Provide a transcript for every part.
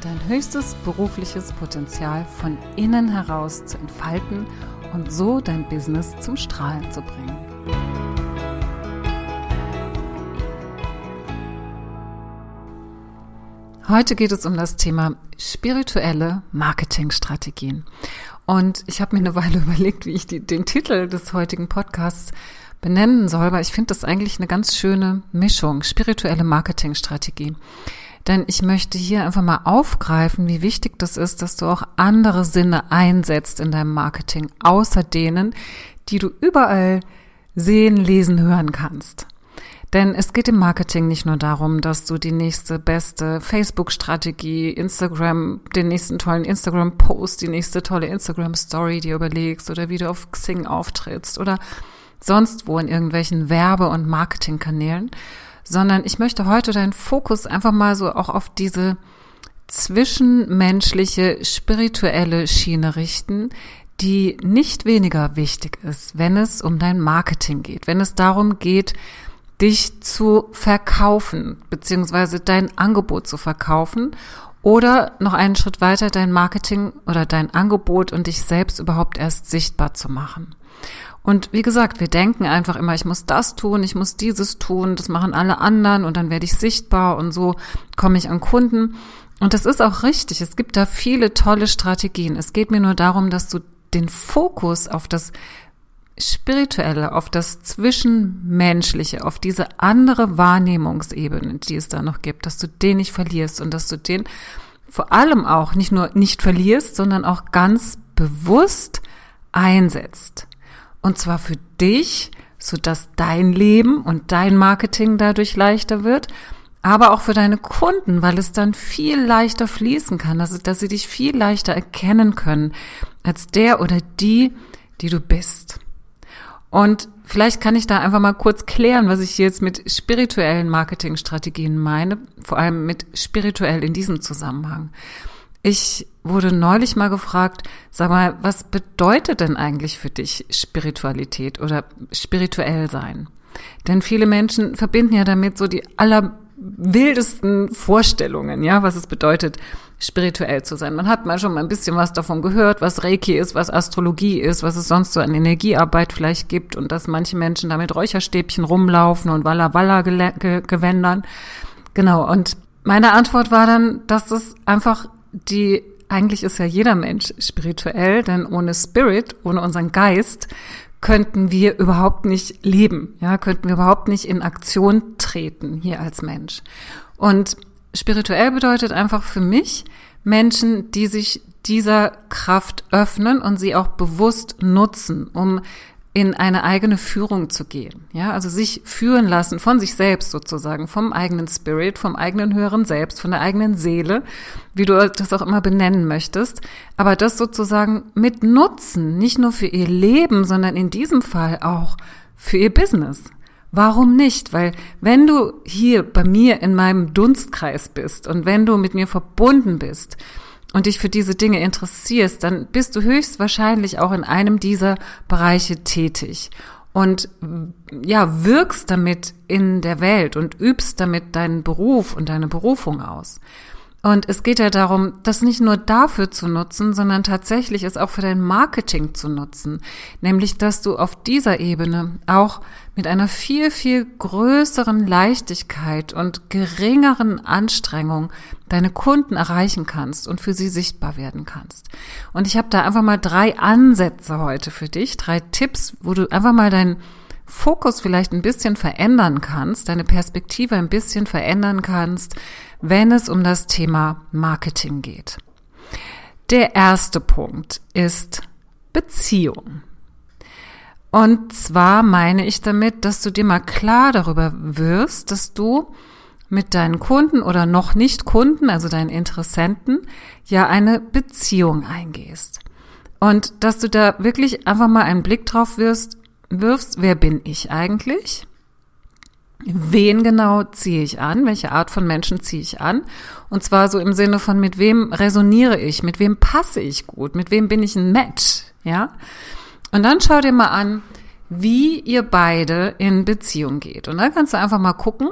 dein höchstes berufliches Potenzial von innen heraus zu entfalten und so dein Business zum Strahlen zu bringen. Heute geht es um das Thema spirituelle Marketingstrategien. Und ich habe mir eine Weile überlegt, wie ich die, den Titel des heutigen Podcasts benennen soll, weil ich finde das eigentlich eine ganz schöne Mischung, spirituelle Marketingstrategie. Denn ich möchte hier einfach mal aufgreifen, wie wichtig das ist, dass du auch andere Sinne einsetzt in deinem Marketing, außer denen, die du überall sehen, lesen, hören kannst. Denn es geht im Marketing nicht nur darum, dass du die nächste beste Facebook-Strategie, Instagram, den nächsten tollen Instagram-Post, die nächste tolle Instagram-Story dir überlegst oder wie du auf Xing auftrittst oder sonst wo in irgendwelchen Werbe- und Marketingkanälen, sondern ich möchte heute deinen Fokus einfach mal so auch auf diese zwischenmenschliche, spirituelle Schiene richten, die nicht weniger wichtig ist, wenn es um dein Marketing geht, wenn es darum geht, dich zu verkaufen, beziehungsweise dein Angebot zu verkaufen oder noch einen Schritt weiter dein Marketing oder dein Angebot und dich selbst überhaupt erst sichtbar zu machen. Und wie gesagt, wir denken einfach immer, ich muss das tun, ich muss dieses tun, das machen alle anderen und dann werde ich sichtbar und so komme ich an Kunden. Und das ist auch richtig. Es gibt da viele tolle Strategien. Es geht mir nur darum, dass du den Fokus auf das Spirituelle, auf das Zwischenmenschliche, auf diese andere Wahrnehmungsebene, die es da noch gibt, dass du den nicht verlierst und dass du den vor allem auch nicht nur nicht verlierst, sondern auch ganz bewusst einsetzt. Und zwar für dich, sodass dein Leben und dein Marketing dadurch leichter wird, aber auch für deine Kunden, weil es dann viel leichter fließen kann, dass, dass sie dich viel leichter erkennen können als der oder die, die du bist. Und vielleicht kann ich da einfach mal kurz klären, was ich jetzt mit spirituellen Marketingstrategien meine, vor allem mit spirituell in diesem Zusammenhang. Ich wurde neulich mal gefragt, sag mal, was bedeutet denn eigentlich für dich Spiritualität oder spirituell sein? Denn viele Menschen verbinden ja damit so die allerwildesten Vorstellungen, ja, was es bedeutet, spirituell zu sein. Man hat mal schon mal ein bisschen was davon gehört, was Reiki ist, was Astrologie ist, was es sonst so an Energiearbeit vielleicht gibt und dass manche Menschen damit Räucherstäbchen rumlaufen und Walla Walla Gewändern. Genau. Und meine Antwort war dann, dass das einfach die eigentlich ist ja jeder Mensch spirituell, denn ohne Spirit, ohne unseren Geist, könnten wir überhaupt nicht leben, ja, könnten wir überhaupt nicht in Aktion treten hier als Mensch. Und spirituell bedeutet einfach für mich Menschen, die sich dieser Kraft öffnen und sie auch bewusst nutzen, um in eine eigene Führung zu gehen. Ja, also sich führen lassen von sich selbst sozusagen, vom eigenen Spirit, vom eigenen höheren Selbst, von der eigenen Seele, wie du das auch immer benennen möchtest. Aber das sozusagen mit Nutzen, nicht nur für ihr Leben, sondern in diesem Fall auch für ihr Business. Warum nicht? Weil wenn du hier bei mir in meinem Dunstkreis bist und wenn du mit mir verbunden bist, und dich für diese Dinge interessierst, dann bist du höchstwahrscheinlich auch in einem dieser Bereiche tätig und ja, wirkst damit in der Welt und übst damit deinen Beruf und deine Berufung aus. Und es geht ja darum, das nicht nur dafür zu nutzen, sondern tatsächlich es auch für dein Marketing zu nutzen. Nämlich, dass du auf dieser Ebene auch mit einer viel, viel größeren Leichtigkeit und geringeren Anstrengung deine Kunden erreichen kannst und für sie sichtbar werden kannst. Und ich habe da einfach mal drei Ansätze heute für dich, drei Tipps, wo du einfach mal deinen Fokus vielleicht ein bisschen verändern kannst, deine Perspektive ein bisschen verändern kannst, wenn es um das Thema Marketing geht. Der erste Punkt ist Beziehung. Und zwar meine ich damit, dass du dir mal klar darüber wirst, dass du mit deinen Kunden oder noch nicht Kunden, also deinen Interessenten, ja eine Beziehung eingehst. Und dass du da wirklich einfach mal einen Blick drauf wirst, wirfst, wer bin ich eigentlich? Wen genau ziehe ich an? Welche Art von Menschen ziehe ich an? Und zwar so im Sinne von, mit wem resoniere ich? Mit wem passe ich gut? Mit wem bin ich ein Match? Ja? Und dann schau dir mal an, wie ihr beide in Beziehung geht. Und dann kannst du einfach mal gucken,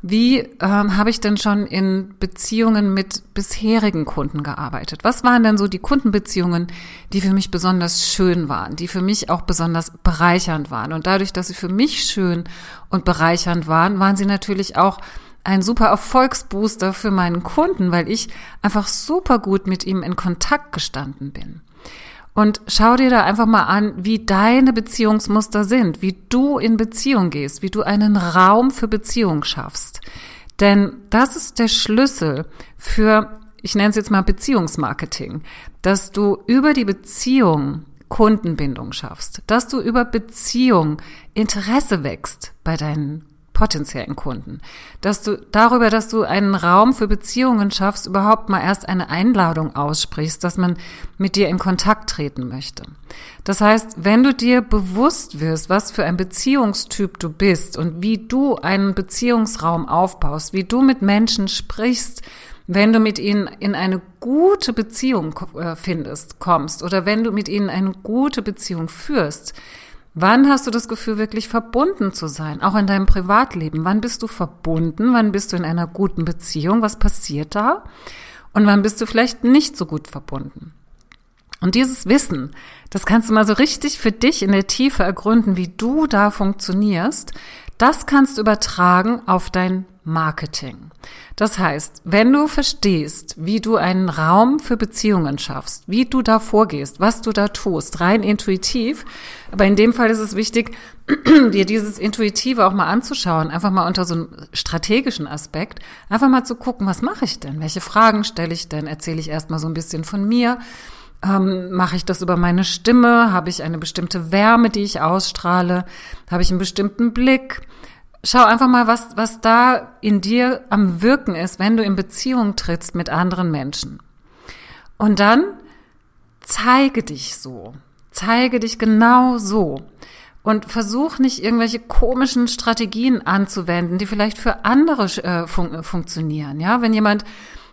wie ähm, habe ich denn schon in Beziehungen mit bisherigen Kunden gearbeitet? Was waren denn so die Kundenbeziehungen, die für mich besonders schön waren, die für mich auch besonders bereichernd waren? Und dadurch, dass sie für mich schön und bereichernd waren, waren sie natürlich auch ein super Erfolgsbooster für meinen Kunden, weil ich einfach super gut mit ihm in Kontakt gestanden bin. Und schau dir da einfach mal an, wie deine Beziehungsmuster sind, wie du in Beziehung gehst, wie du einen Raum für Beziehung schaffst. Denn das ist der Schlüssel für, ich nenne es jetzt mal Beziehungsmarketing, dass du über die Beziehung Kundenbindung schaffst, dass du über Beziehung Interesse wächst bei deinen potenziellen Kunden. Dass du darüber, dass du einen Raum für Beziehungen schaffst, überhaupt mal erst eine Einladung aussprichst, dass man mit dir in Kontakt treten möchte. Das heißt, wenn du dir bewusst wirst, was für ein Beziehungstyp du bist und wie du einen Beziehungsraum aufbaust, wie du mit Menschen sprichst, wenn du mit ihnen in eine gute Beziehung äh, findest, kommst oder wenn du mit ihnen eine gute Beziehung führst, Wann hast du das Gefühl, wirklich verbunden zu sein? Auch in deinem Privatleben. Wann bist du verbunden? Wann bist du in einer guten Beziehung? Was passiert da? Und wann bist du vielleicht nicht so gut verbunden? Und dieses Wissen, das kannst du mal so richtig für dich in der Tiefe ergründen, wie du da funktionierst. Das kannst du übertragen auf dein Marketing. Das heißt, wenn du verstehst, wie du einen Raum für Beziehungen schaffst, wie du da vorgehst, was du da tust, rein intuitiv, aber in dem Fall ist es wichtig, dir dieses Intuitive auch mal anzuschauen, einfach mal unter so einem strategischen Aspekt, einfach mal zu gucken, was mache ich denn? Welche Fragen stelle ich denn? Erzähle ich erstmal so ein bisschen von mir? Ähm, mache ich das über meine Stimme? Habe ich eine bestimmte Wärme, die ich ausstrahle? Habe ich einen bestimmten Blick? Schau einfach mal, was, was da in dir am Wirken ist, wenn du in Beziehung trittst mit anderen Menschen. Und dann zeige dich so. Zeige dich genau so. Und versuch nicht irgendwelche komischen Strategien anzuwenden, die vielleicht für andere äh, fun funktionieren. Ja, wenn jemand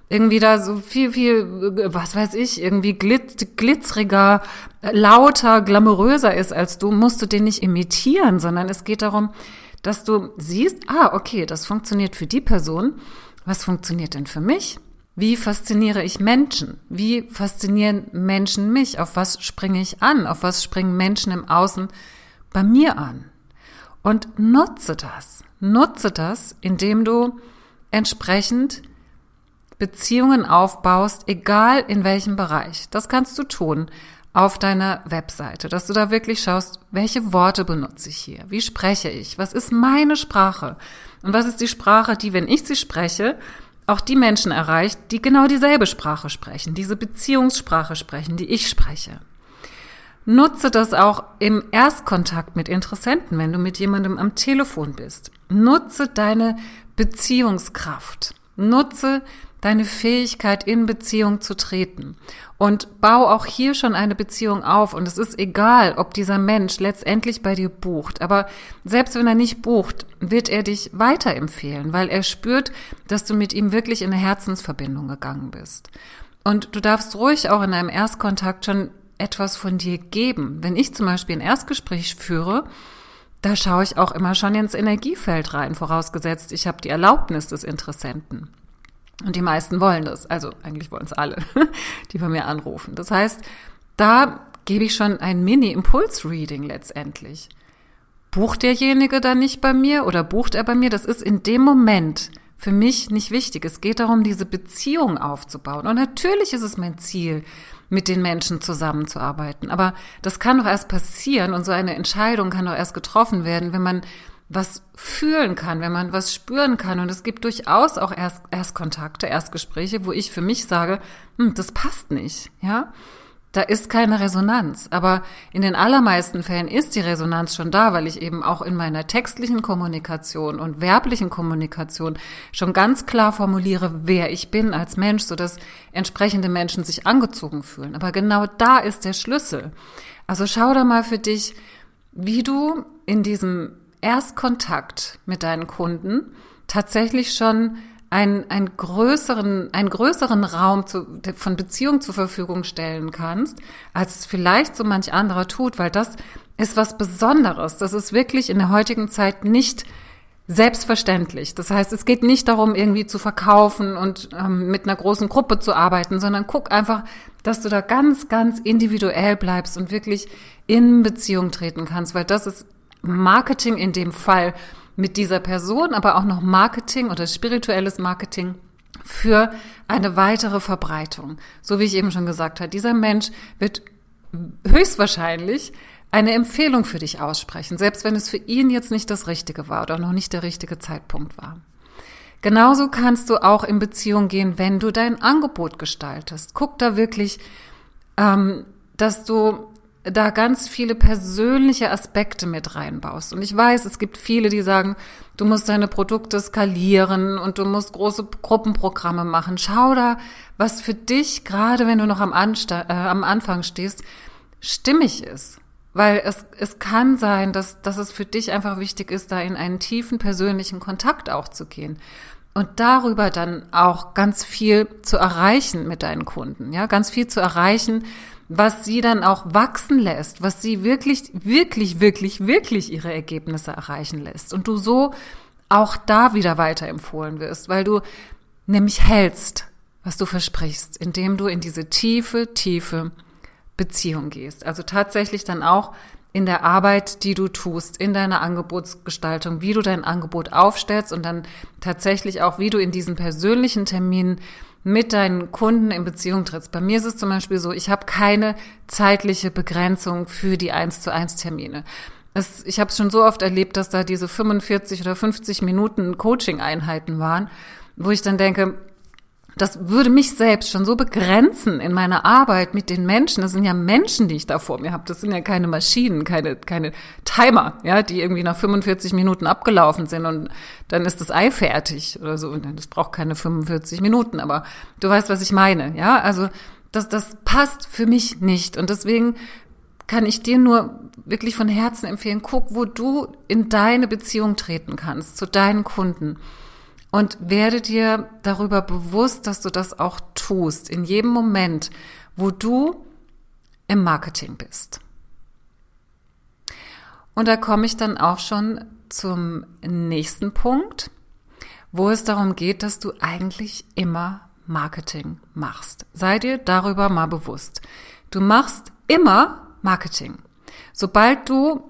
irgendwie da so viel, viel, was weiß ich, irgendwie glitz, glitzeriger, lauter, glamouröser ist als du, musst du den nicht imitieren, sondern es geht darum, dass du siehst, ah, okay, das funktioniert für die Person. Was funktioniert denn für mich? Wie fasziniere ich Menschen? Wie faszinieren Menschen mich? Auf was springe ich an? Auf was springen Menschen im Außen bei mir an? Und nutze das. Nutze das, indem du entsprechend Beziehungen aufbaust, egal in welchem Bereich. Das kannst du tun auf deiner Webseite, dass du da wirklich schaust, welche Worte benutze ich hier? Wie spreche ich? Was ist meine Sprache? Und was ist die Sprache, die, wenn ich sie spreche, auch die Menschen erreicht, die genau dieselbe Sprache sprechen, diese Beziehungssprache sprechen, die ich spreche. Nutze das auch im Erstkontakt mit Interessenten, wenn du mit jemandem am Telefon bist. Nutze deine Beziehungskraft. Nutze deine Fähigkeit, in Beziehung zu treten. Und bau auch hier schon eine Beziehung auf. Und es ist egal, ob dieser Mensch letztendlich bei dir bucht. Aber selbst wenn er nicht bucht, wird er dich weiterempfehlen, weil er spürt, dass du mit ihm wirklich in eine Herzensverbindung gegangen bist. Und du darfst ruhig auch in einem Erstkontakt schon etwas von dir geben. Wenn ich zum Beispiel ein Erstgespräch führe, da schaue ich auch immer schon ins Energiefeld rein, vorausgesetzt, ich habe die Erlaubnis des Interessenten. Und die meisten wollen das. Also eigentlich wollen es alle, die bei mir anrufen. Das heißt, da gebe ich schon ein Mini-Impuls-Reading letztendlich. Bucht derjenige dann nicht bei mir oder bucht er bei mir? Das ist in dem Moment für mich nicht wichtig. Es geht darum, diese Beziehung aufzubauen. Und natürlich ist es mein Ziel, mit den Menschen zusammenzuarbeiten. Aber das kann doch erst passieren und so eine Entscheidung kann doch erst getroffen werden, wenn man was fühlen kann, wenn man was spüren kann. Und es gibt durchaus auch Erst Erstkontakte, Erstgespräche, wo ich für mich sage, hm, das passt nicht, ja. da ist keine Resonanz. Aber in den allermeisten Fällen ist die Resonanz schon da, weil ich eben auch in meiner textlichen Kommunikation und werblichen Kommunikation schon ganz klar formuliere, wer ich bin als Mensch, sodass entsprechende Menschen sich angezogen fühlen. Aber genau da ist der Schlüssel. Also schau da mal für dich, wie du in diesem Erstkontakt mit deinen Kunden tatsächlich schon einen, einen größeren, einen größeren Raum zu, von Beziehung zur Verfügung stellen kannst, als es vielleicht so manch anderer tut, weil das ist was Besonderes. Das ist wirklich in der heutigen Zeit nicht selbstverständlich. Das heißt, es geht nicht darum, irgendwie zu verkaufen und ähm, mit einer großen Gruppe zu arbeiten, sondern guck einfach, dass du da ganz, ganz individuell bleibst und wirklich in Beziehung treten kannst, weil das ist Marketing in dem Fall mit dieser Person, aber auch noch Marketing oder spirituelles Marketing für eine weitere Verbreitung. So wie ich eben schon gesagt habe, dieser Mensch wird höchstwahrscheinlich eine Empfehlung für dich aussprechen, selbst wenn es für ihn jetzt nicht das Richtige war oder noch nicht der richtige Zeitpunkt war. Genauso kannst du auch in Beziehung gehen, wenn du dein Angebot gestaltest. Guck da wirklich, ähm, dass du da ganz viele persönliche Aspekte mit reinbaust. Und ich weiß, es gibt viele, die sagen, du musst deine Produkte skalieren und du musst große Gruppenprogramme machen. Schau da, was für dich, gerade wenn du noch am, Ansta äh, am Anfang stehst, stimmig ist. Weil es, es kann sein, dass, dass es für dich einfach wichtig ist, da in einen tiefen persönlichen Kontakt auch zu gehen. Und darüber dann auch ganz viel zu erreichen mit deinen Kunden, ja, ganz viel zu erreichen, was sie dann auch wachsen lässt, was sie wirklich, wirklich, wirklich, wirklich ihre Ergebnisse erreichen lässt. Und du so auch da wieder weiterempfohlen wirst, weil du nämlich hältst, was du versprichst, indem du in diese tiefe, tiefe Beziehung gehst. Also tatsächlich dann auch in der Arbeit, die du tust, in deiner Angebotsgestaltung, wie du dein Angebot aufstellst und dann tatsächlich auch, wie du in diesen persönlichen Terminen mit deinen Kunden in Beziehung trittst. Bei mir ist es zum Beispiel so, ich habe keine zeitliche Begrenzung für die 1 zu 1 Termine. Es, ich habe es schon so oft erlebt, dass da diese 45 oder 50 Minuten Coaching-Einheiten waren, wo ich dann denke, das würde mich selbst schon so begrenzen in meiner Arbeit mit den Menschen. Das sind ja Menschen, die ich da vor mir habe. Das sind ja keine Maschinen, keine, keine Timer, ja, die irgendwie nach 45 Minuten abgelaufen sind und dann ist das Ei fertig oder so. Und das braucht keine 45 Minuten, aber du weißt, was ich meine, ja? Also, das, das passt für mich nicht. Und deswegen kann ich dir nur wirklich von Herzen empfehlen, guck, wo du in deine Beziehung treten kannst zu deinen Kunden und werde dir darüber bewusst, dass du das auch tust, in jedem Moment, wo du im Marketing bist. Und da komme ich dann auch schon zum nächsten Punkt, wo es darum geht, dass du eigentlich immer Marketing machst. Sei dir darüber mal bewusst. Du machst immer Marketing. Sobald du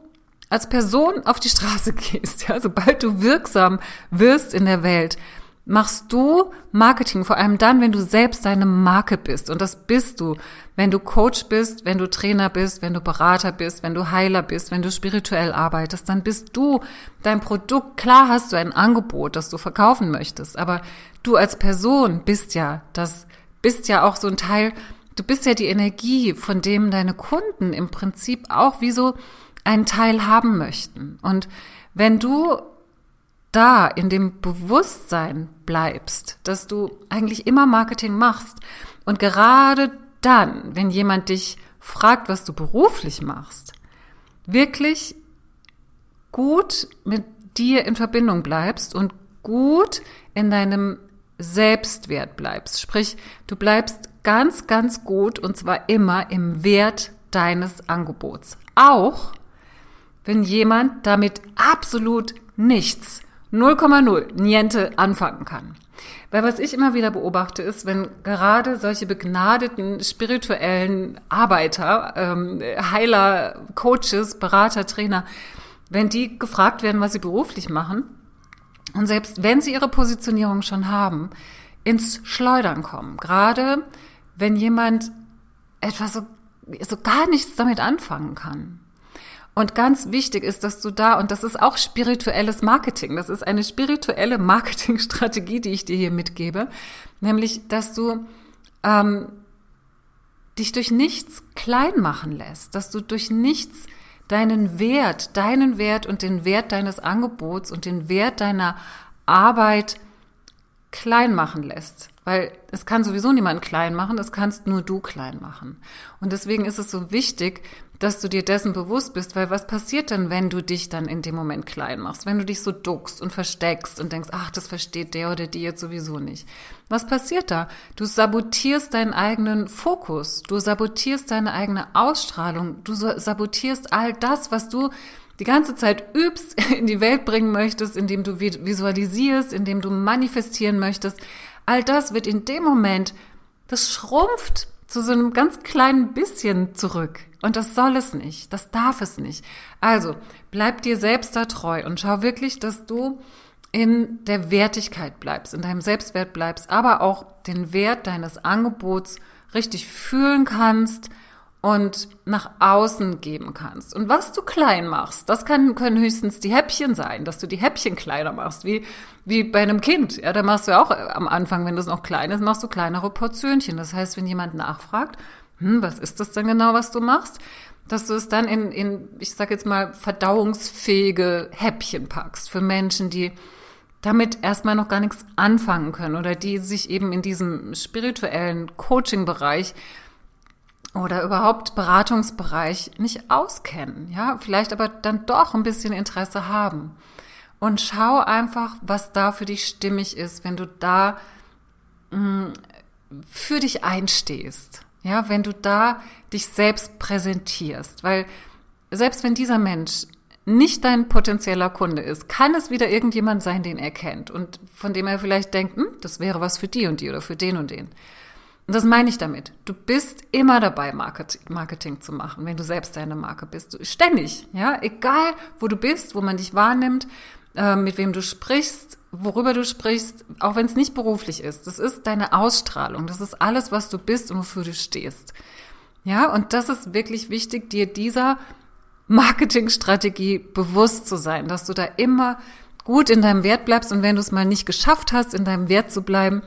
als Person auf die Straße gehst, ja, sobald du wirksam wirst in der Welt, machst du Marketing, vor allem dann, wenn du selbst deine Marke bist. Und das bist du, wenn du Coach bist, wenn du Trainer bist, wenn du Berater bist, wenn du Heiler bist, wenn du spirituell arbeitest, dann bist du dein Produkt. Klar hast du ein Angebot, das du verkaufen möchtest, aber du als Person bist ja das, bist ja auch so ein Teil, du bist ja die Energie, von dem deine Kunden im Prinzip auch wie so einen Teil haben möchten. Und wenn du da in dem Bewusstsein bleibst, dass du eigentlich immer Marketing machst und gerade dann, wenn jemand dich fragt, was du beruflich machst, wirklich gut mit dir in Verbindung bleibst und gut in deinem Selbstwert bleibst. Sprich, du bleibst ganz, ganz gut und zwar immer im Wert deines Angebots. Auch wenn jemand damit absolut nichts, 0,0, niente anfangen kann. Weil was ich immer wieder beobachte, ist, wenn gerade solche begnadeten spirituellen Arbeiter, ähm, Heiler, Coaches, Berater, Trainer, wenn die gefragt werden, was sie beruflich machen, und selbst wenn sie ihre Positionierung schon haben, ins Schleudern kommen. Gerade wenn jemand etwas so, so gar nichts damit anfangen kann. Und ganz wichtig ist, dass du da, und das ist auch spirituelles Marketing, das ist eine spirituelle Marketingstrategie, die ich dir hier mitgebe, nämlich, dass du ähm, dich durch nichts klein machen lässt, dass du durch nichts deinen Wert, deinen Wert und den Wert deines Angebots und den Wert deiner Arbeit klein machen lässt. Weil es kann sowieso niemand klein machen, das kannst nur du klein machen. Und deswegen ist es so wichtig, dass du dir dessen bewusst bist, weil was passiert denn, wenn du dich dann in dem Moment klein machst? Wenn du dich so duckst und versteckst und denkst, ach, das versteht der oder die jetzt sowieso nicht. Was passiert da? Du sabotierst deinen eigenen Fokus, du sabotierst deine eigene Ausstrahlung, du sabotierst all das, was du die ganze Zeit übst, in die Welt bringen möchtest, indem du visualisierst, indem du manifestieren möchtest. All das wird in dem Moment, das schrumpft zu so einem ganz kleinen bisschen zurück. Und das soll es nicht. Das darf es nicht. Also, bleib dir selbst da treu und schau wirklich, dass du in der Wertigkeit bleibst, in deinem Selbstwert bleibst, aber auch den Wert deines Angebots richtig fühlen kannst, und nach außen geben kannst. Und was du klein machst, das kann, können höchstens die Häppchen sein, dass du die Häppchen kleiner machst, wie, wie bei einem Kind. Ja, da machst du ja auch am Anfang, wenn das noch klein ist, machst du kleinere Portionchen. Das heißt, wenn jemand nachfragt, hm, was ist das denn genau, was du machst? Dass du es dann in, in ich sag jetzt mal, verdauungsfähige Häppchen packst für Menschen, die damit erstmal noch gar nichts anfangen können oder die sich eben in diesem spirituellen Coaching-Bereich oder überhaupt Beratungsbereich nicht auskennen, ja, vielleicht aber dann doch ein bisschen Interesse haben. Und schau einfach, was da für dich stimmig ist, wenn du da mh, mm, für dich einstehst. Ja, wenn du da dich selbst präsentierst, weil selbst wenn dieser Mensch nicht dein potenzieller Kunde ist, kann es wieder irgendjemand sein, den er kennt und von dem er vielleicht denkt, hm, das wäre was für die und die oder für den und den. Und das meine ich damit. Du bist immer dabei, Marketing zu machen, wenn du selbst deine Marke bist. Ständig, ja. Egal, wo du bist, wo man dich wahrnimmt, äh, mit wem du sprichst, worüber du sprichst, auch wenn es nicht beruflich ist. Das ist deine Ausstrahlung. Das ist alles, was du bist und wofür du stehst. Ja, und das ist wirklich wichtig, dir dieser Marketingstrategie bewusst zu sein, dass du da immer gut in deinem Wert bleibst und wenn du es mal nicht geschafft hast, in deinem Wert zu bleiben,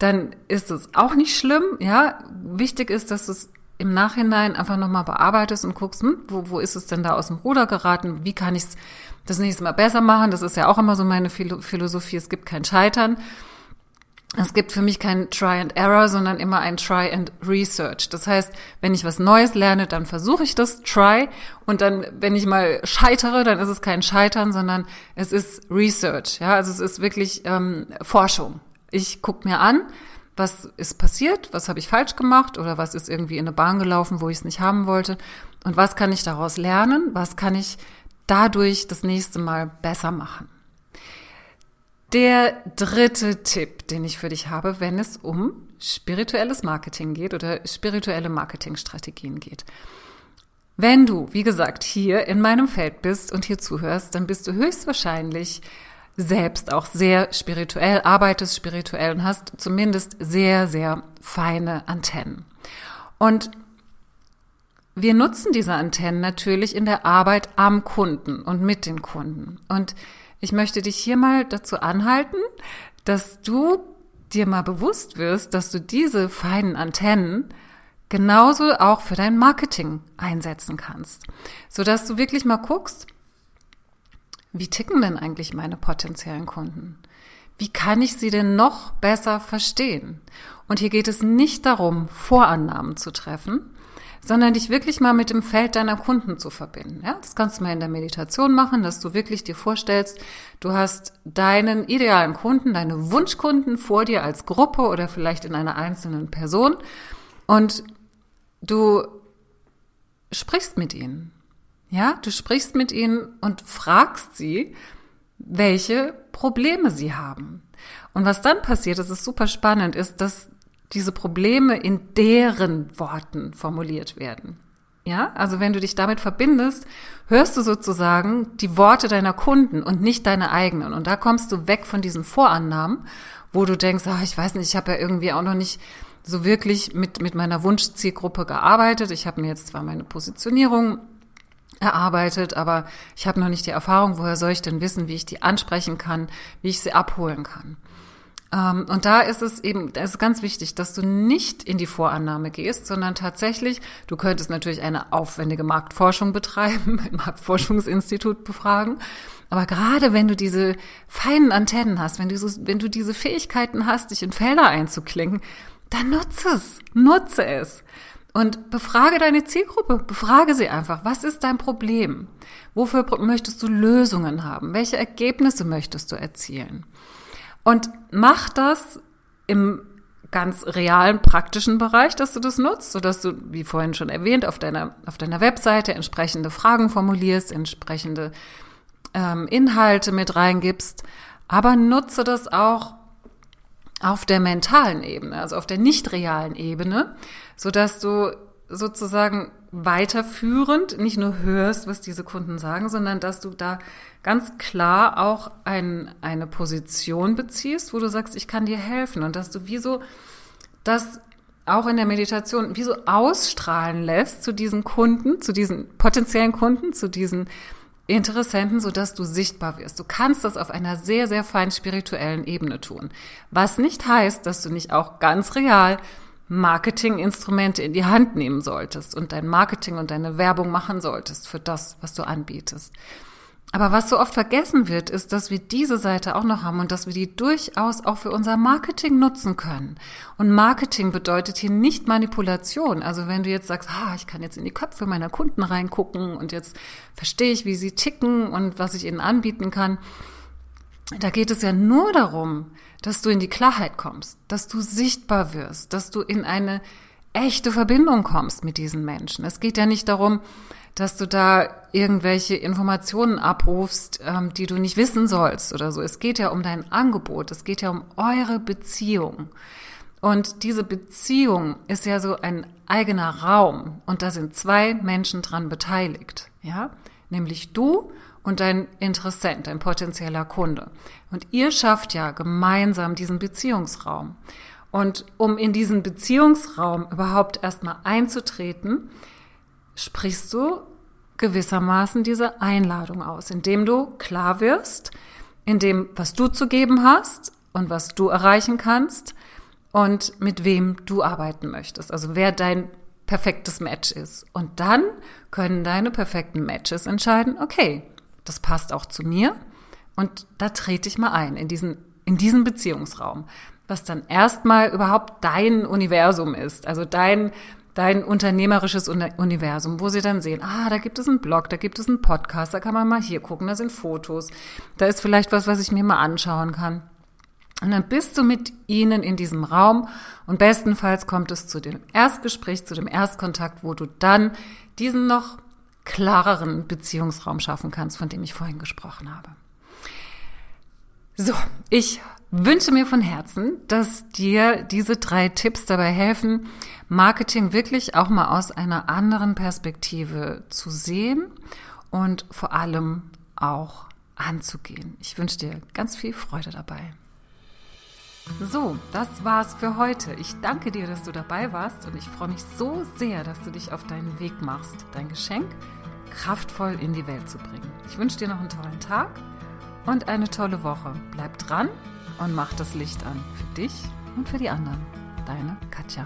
dann ist es auch nicht schlimm. Ja, wichtig ist, dass du es im Nachhinein einfach nochmal bearbeitest und guckst, hm, wo, wo ist es denn da aus dem Ruder geraten? Wie kann ich es das nächste Mal besser machen? Das ist ja auch immer so meine Philosophie. Es gibt kein Scheitern. Es gibt für mich kein Try and Error, sondern immer ein Try and Research. Das heißt, wenn ich was Neues lerne, dann versuche ich das Try und dann, wenn ich mal scheitere, dann ist es kein Scheitern, sondern es ist Research. Ja, also es ist wirklich ähm, Forschung. Ich gucke mir an, was ist passiert, was habe ich falsch gemacht oder was ist irgendwie in eine Bahn gelaufen, wo ich es nicht haben wollte und was kann ich daraus lernen, was kann ich dadurch das nächste Mal besser machen. Der dritte Tipp, den ich für dich habe, wenn es um spirituelles Marketing geht oder spirituelle Marketingstrategien geht. Wenn du, wie gesagt, hier in meinem Feld bist und hier zuhörst, dann bist du höchstwahrscheinlich selbst auch sehr spirituell, arbeitest spirituell und hast zumindest sehr, sehr feine Antennen. Und wir nutzen diese Antennen natürlich in der Arbeit am Kunden und mit den Kunden. Und ich möchte dich hier mal dazu anhalten, dass du dir mal bewusst wirst, dass du diese feinen Antennen genauso auch für dein Marketing einsetzen kannst, sodass du wirklich mal guckst, wie ticken denn eigentlich meine potenziellen Kunden? Wie kann ich sie denn noch besser verstehen? Und hier geht es nicht darum, Vorannahmen zu treffen, sondern dich wirklich mal mit dem Feld deiner Kunden zu verbinden. Ja, das kannst du mal in der Meditation machen, dass du wirklich dir vorstellst, du hast deinen idealen Kunden, deine Wunschkunden vor dir als Gruppe oder vielleicht in einer einzelnen Person und du sprichst mit ihnen. Ja, du sprichst mit ihnen und fragst sie, welche Probleme sie haben. Und was dann passiert, das ist super spannend, ist, dass diese Probleme in deren Worten formuliert werden. Ja, also wenn du dich damit verbindest, hörst du sozusagen die Worte deiner Kunden und nicht deine eigenen. Und da kommst du weg von diesen Vorannahmen, wo du denkst, ach, ich weiß nicht, ich habe ja irgendwie auch noch nicht so wirklich mit, mit meiner Wunschzielgruppe gearbeitet. Ich habe mir jetzt zwar meine Positionierung erarbeitet, aber ich habe noch nicht die Erfahrung, woher soll ich denn wissen, wie ich die ansprechen kann, wie ich sie abholen kann. Ähm, und da ist es eben, da ist ganz wichtig, dass du nicht in die Vorannahme gehst, sondern tatsächlich, du könntest natürlich eine aufwendige Marktforschung betreiben, ein Marktforschungsinstitut befragen. Aber gerade wenn du diese feinen Antennen hast, wenn du, so, wenn du diese Fähigkeiten hast, dich in Felder einzuklingen, dann nutze es, nutze es. Und befrage deine Zielgruppe, befrage sie einfach. Was ist dein Problem? Wofür möchtest du Lösungen haben? Welche Ergebnisse möchtest du erzielen? Und mach das im ganz realen, praktischen Bereich, dass du das nutzt, sodass du, wie vorhin schon erwähnt, auf deiner, auf deiner Webseite entsprechende Fragen formulierst, entsprechende ähm, Inhalte mit reingibst. Aber nutze das auch auf der mentalen Ebene, also auf der nicht realen Ebene, sodass du sozusagen weiterführend nicht nur hörst, was diese Kunden sagen, sondern dass du da ganz klar auch ein, eine Position beziehst, wo du sagst, ich kann dir helfen. Und dass du wie so das auch in der Meditation wie so ausstrahlen lässt zu diesen Kunden, zu diesen potenziellen Kunden, zu diesen Interessenten, so dass du sichtbar wirst. Du kannst das auf einer sehr, sehr fein spirituellen Ebene tun. Was nicht heißt, dass du nicht auch ganz real Marketinginstrumente in die Hand nehmen solltest und dein Marketing und deine Werbung machen solltest für das, was du anbietest. Aber was so oft vergessen wird, ist, dass wir diese Seite auch noch haben und dass wir die durchaus auch für unser Marketing nutzen können. Und Marketing bedeutet hier nicht Manipulation. Also wenn du jetzt sagst, ah, ich kann jetzt in die Köpfe meiner Kunden reingucken und jetzt verstehe ich, wie sie ticken und was ich ihnen anbieten kann. Da geht es ja nur darum, dass du in die Klarheit kommst, dass du sichtbar wirst, dass du in eine echte Verbindung kommst mit diesen Menschen. Es geht ja nicht darum, dass du da irgendwelche Informationen abrufst, ähm, die du nicht wissen sollst oder so. Es geht ja um dein Angebot, es geht ja um eure Beziehung. Und diese Beziehung ist ja so ein eigener Raum und da sind zwei Menschen dran beteiligt, ja? Nämlich du und dein Interessent, dein potenzieller Kunde. Und ihr schafft ja gemeinsam diesen Beziehungsraum. Und um in diesen Beziehungsraum überhaupt erstmal einzutreten, sprichst du gewissermaßen diese Einladung aus, indem du klar wirst, in dem, was du zu geben hast und was du erreichen kannst und mit wem du arbeiten möchtest. Also wer dein perfektes Match ist. Und dann können deine perfekten Matches entscheiden, okay, das passt auch zu mir und da trete ich mal ein in diesen, in diesen Beziehungsraum, was dann erstmal überhaupt dein Universum ist, also dein, dein unternehmerisches Universum, wo sie dann sehen, ah, da gibt es einen Blog, da gibt es einen Podcast, da kann man mal hier gucken, da sind Fotos, da ist vielleicht was, was ich mir mal anschauen kann. Und dann bist du mit ihnen in diesem Raum und bestenfalls kommt es zu dem Erstgespräch, zu dem Erstkontakt, wo du dann diesen noch klareren Beziehungsraum schaffen kannst, von dem ich vorhin gesprochen habe. So, ich wünsche mir von Herzen, dass dir diese drei Tipps dabei helfen, Marketing wirklich auch mal aus einer anderen Perspektive zu sehen und vor allem auch anzugehen. Ich wünsche dir ganz viel Freude dabei. So, das war's für heute. Ich danke dir, dass du dabei warst und ich freue mich so sehr, dass du dich auf deinen Weg machst, dein Geschenk kraftvoll in die Welt zu bringen. Ich wünsche dir noch einen tollen Tag und eine tolle Woche. Bleib dran und mach das Licht an für dich und für die anderen. Deine Katja.